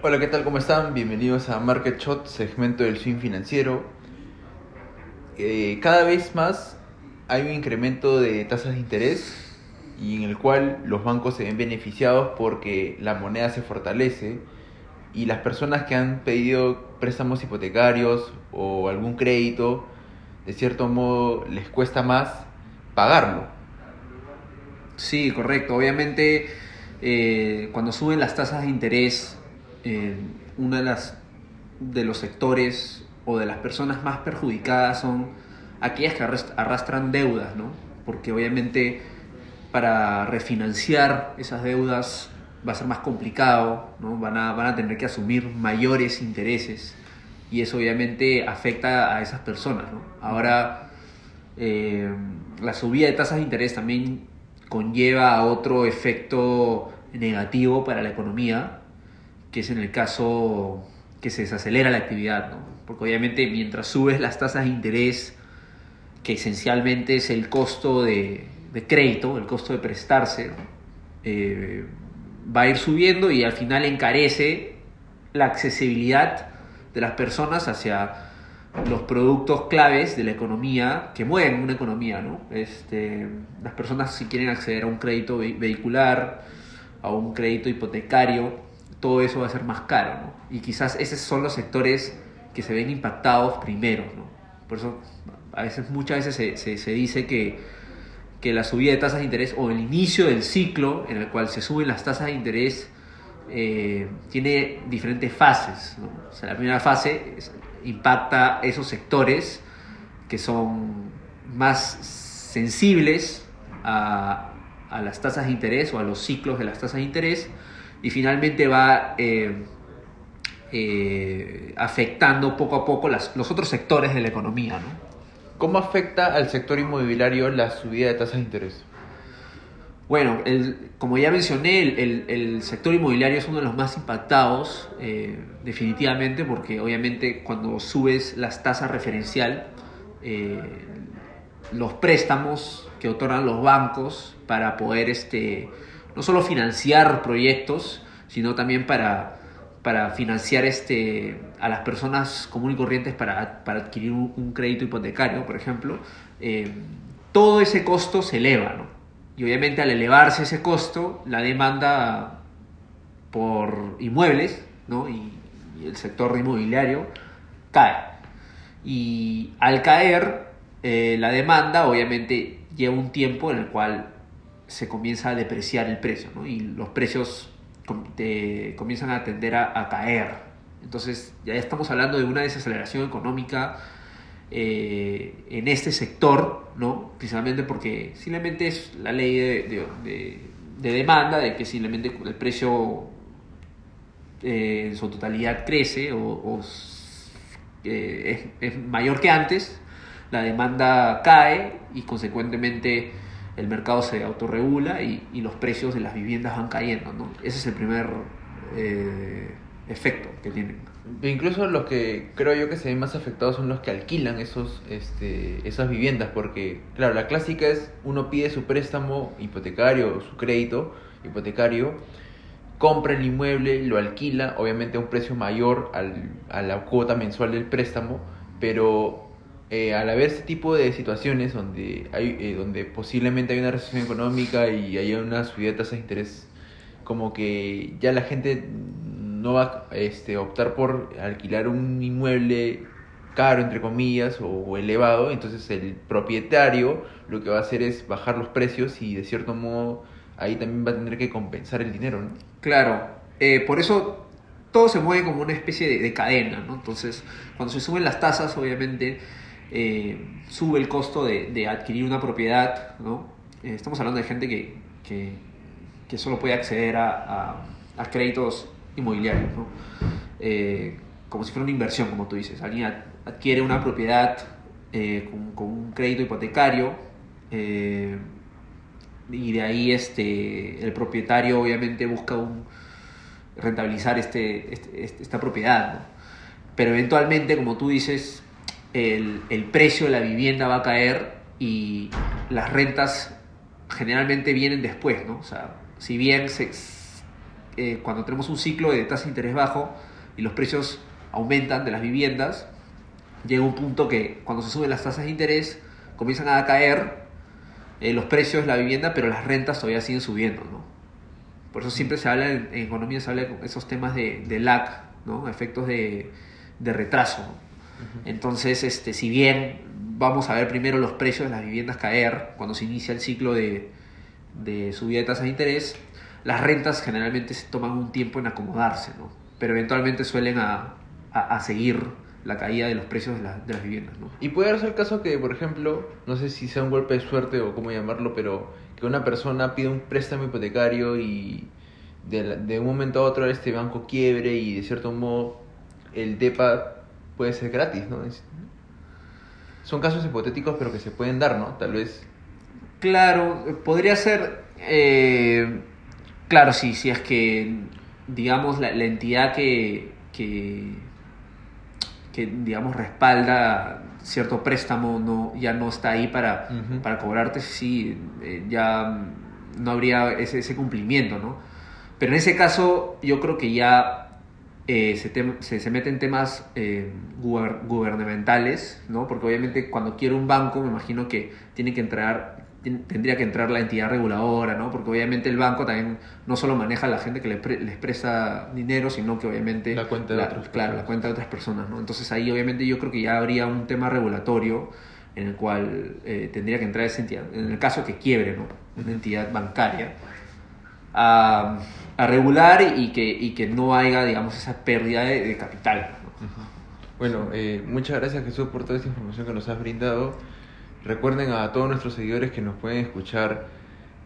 Hola, ¿qué tal? ¿Cómo están? Bienvenidos a Market Shot, segmento del swing financiero. Eh, cada vez más hay un incremento de tasas de interés y en el cual los bancos se ven beneficiados porque la moneda se fortalece y las personas que han pedido préstamos hipotecarios o algún crédito, de cierto modo les cuesta más pagarlo. Sí, correcto. Obviamente, eh, cuando suben las tasas de interés, eh, uno de, las, de los sectores o de las personas más perjudicadas son aquellas que arrastran deudas, ¿no? Porque obviamente para refinanciar esas deudas va a ser más complicado, ¿no? van, a, van a tener que asumir mayores intereses y eso obviamente afecta a esas personas. ¿no? Ahora, eh, la subida de tasas de interés también conlleva a otro efecto negativo para la economía, que es en el caso que se desacelera la actividad, ¿no? porque obviamente mientras subes las tasas de interés, que esencialmente es el costo de, crédito, el costo de prestarse, eh, va a ir subiendo y al final encarece la accesibilidad de las personas hacia los productos claves de la economía que mueven una economía, ¿no? Este, las personas si quieren acceder a un crédito vehicular, a un crédito hipotecario, todo eso va a ser más caro, ¿no? Y quizás esos son los sectores que se ven impactados primero, ¿no? Por eso a veces, muchas veces se, se dice que que la subida de tasas de interés o el inicio del ciclo en el cual se suben las tasas de interés eh, tiene diferentes fases. O sea, la primera fase impacta esos sectores que son más sensibles a, a, las tasas de interés o a los ciclos de las tasas de interés y finalmente va eh, eh, afectando poco a poco las, los otros sectores de la economía. ¿no? ¿Cómo afecta al sector inmobiliario la subida de tasas de interés? Bueno, como ya mencioné, el, sector inmobiliario es uno de los más impactados, eh, definitivamente, porque obviamente cuando subes las tasas referencial, eh, los préstamos que otorgan los bancos para poder este, no solo financiar proyectos, sino también para para financiar este, a las personas comunes y corrientes para, para adquirir un, crédito hipotecario, por ejemplo, eh, todo ese costo se eleva, ¿no? Y obviamente al elevarse ese costo, la demanda por inmuebles, ¿no? Y, el sector inmobiliario cae. Y al caer eh, la demanda, obviamente lleva un tiempo en el cual se comienza a depreciar el precio, ¿no? Y los precios comienzan a tender a, caer. Entonces ya estamos hablando de una desaceleración económica eh, en este sector, ¿no? Principalmente porque simplemente es la ley de, demanda, de que simplemente el precio eh, en su totalidad crece o, eh, es, es mayor que antes, la demanda cae y consecuentemente el mercado se autorregula y, y, los precios de las viviendas van cayendo, ¿no? Ese es el primer eh, efecto que tienen. Incluso los que creo yo que se ven más afectados son los que alquilan esos, este, esas viviendas, porque, claro, la clásica es uno pide su préstamo hipotecario su crédito hipotecario, compra el inmueble, lo alquila, obviamente a un precio mayor al, a la cuota mensual del préstamo, pero eh, al haber este tipo de situaciones donde, hay, eh, donde posiblemente hay una recesión económica y hay una subida de tasas de interés, como que ya la gente no va a este, optar por alquilar un inmueble caro, entre comillas, o, elevado, entonces el propietario lo que va a hacer es bajar los precios y de cierto modo ahí también va a tener que compensar el dinero, ¿no? Claro, eh, por eso todo se mueve como una especie de, de cadena, ¿no? Entonces, cuando se suben las tasas, obviamente eh, sube el costo de, adquirir una propiedad, ¿no? Eh, estamos hablando de gente que, que, solo puede acceder a, a, créditos inmobiliarios, ¿no? Eh, como si fuera una inversión, como tú dices. Alguien adquiere una propiedad con, un crédito hipotecario y de ahí este, el propietario obviamente busca un, rentabilizar este, este, este esta propiedad, pero eventualmente, como tú dices, el, precio de la vivienda va a caer y las rentas generalmente vienen después, ¿no? O sea, si bien eh, cuando tenemos un ciclo de tasa de interés bajo y los precios aumentan de las viviendas, llega un punto que cuando se suben las tasas de interés comienzan a caer eh, los precios de la vivienda, pero las rentas todavía siguen subiendo, ¿no? Por eso siempre se habla en, economía, se habla de esos temas de, de lag, ¿no? Efectos de, de retraso. Entonces, este, si bien vamos a ver primero los precios de las viviendas caer cuando se inicia el ciclo de, de subida de tasas de interés, las rentas generalmente se toman un tiempo en acomodarse, ¿no? Pero eventualmente suelen a, a, seguir la caída de los precios de, de, las viviendas, ¿no? Y puede darse el caso que, por ejemplo, no sé si sea un golpe de suerte o cómo llamarlo, pero que una persona pide un préstamo hipotecario y de, de un momento a otro este banco quiebre y de cierto modo el DEPA puede ser gratis, ¿no? son casos hipotéticos, pero que se pueden dar, ¿no? Tal vez. Claro, podría ser. Eh, claro, sí, sí, es que, digamos, la, entidad que, que, digamos, respalda cierto préstamo no, ya no está ahí para, para cobrarte, sí, eh, ya no habría ese, ese cumplimiento, ¿no? Pero en ese caso, yo creo que ya eh, se, se, mete en temas eh, gubernamentales, ¿no? Porque obviamente cuando quiere un banco, me imagino que tiene que entrar, tendría que entrar la entidad reguladora, ¿no? Porque obviamente el banco también no solo maneja a la gente que le les presta dinero, sino que obviamente... La cuenta de otras Claro, la cuenta de otras personas, ¿no? Entonces ahí obviamente yo creo que ya habría un tema regulatorio en el cual eh, tendría que entrar esa entidad, en el caso que quiebre, ¿no? Una entidad bancaria. a a regular y que, y que no haya, digamos, esa pérdida de, capital. Bueno, eh, muchas gracias Jesús por toda esta información que nos has brindado. Recuerden a todos nuestros seguidores que nos pueden escuchar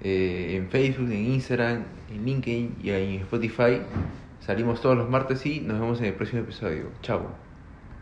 eh, en Facebook, en Instagram, en LinkedIn y en Spotify. Salimos todos los martes y nos vemos en el próximo episodio. Chao.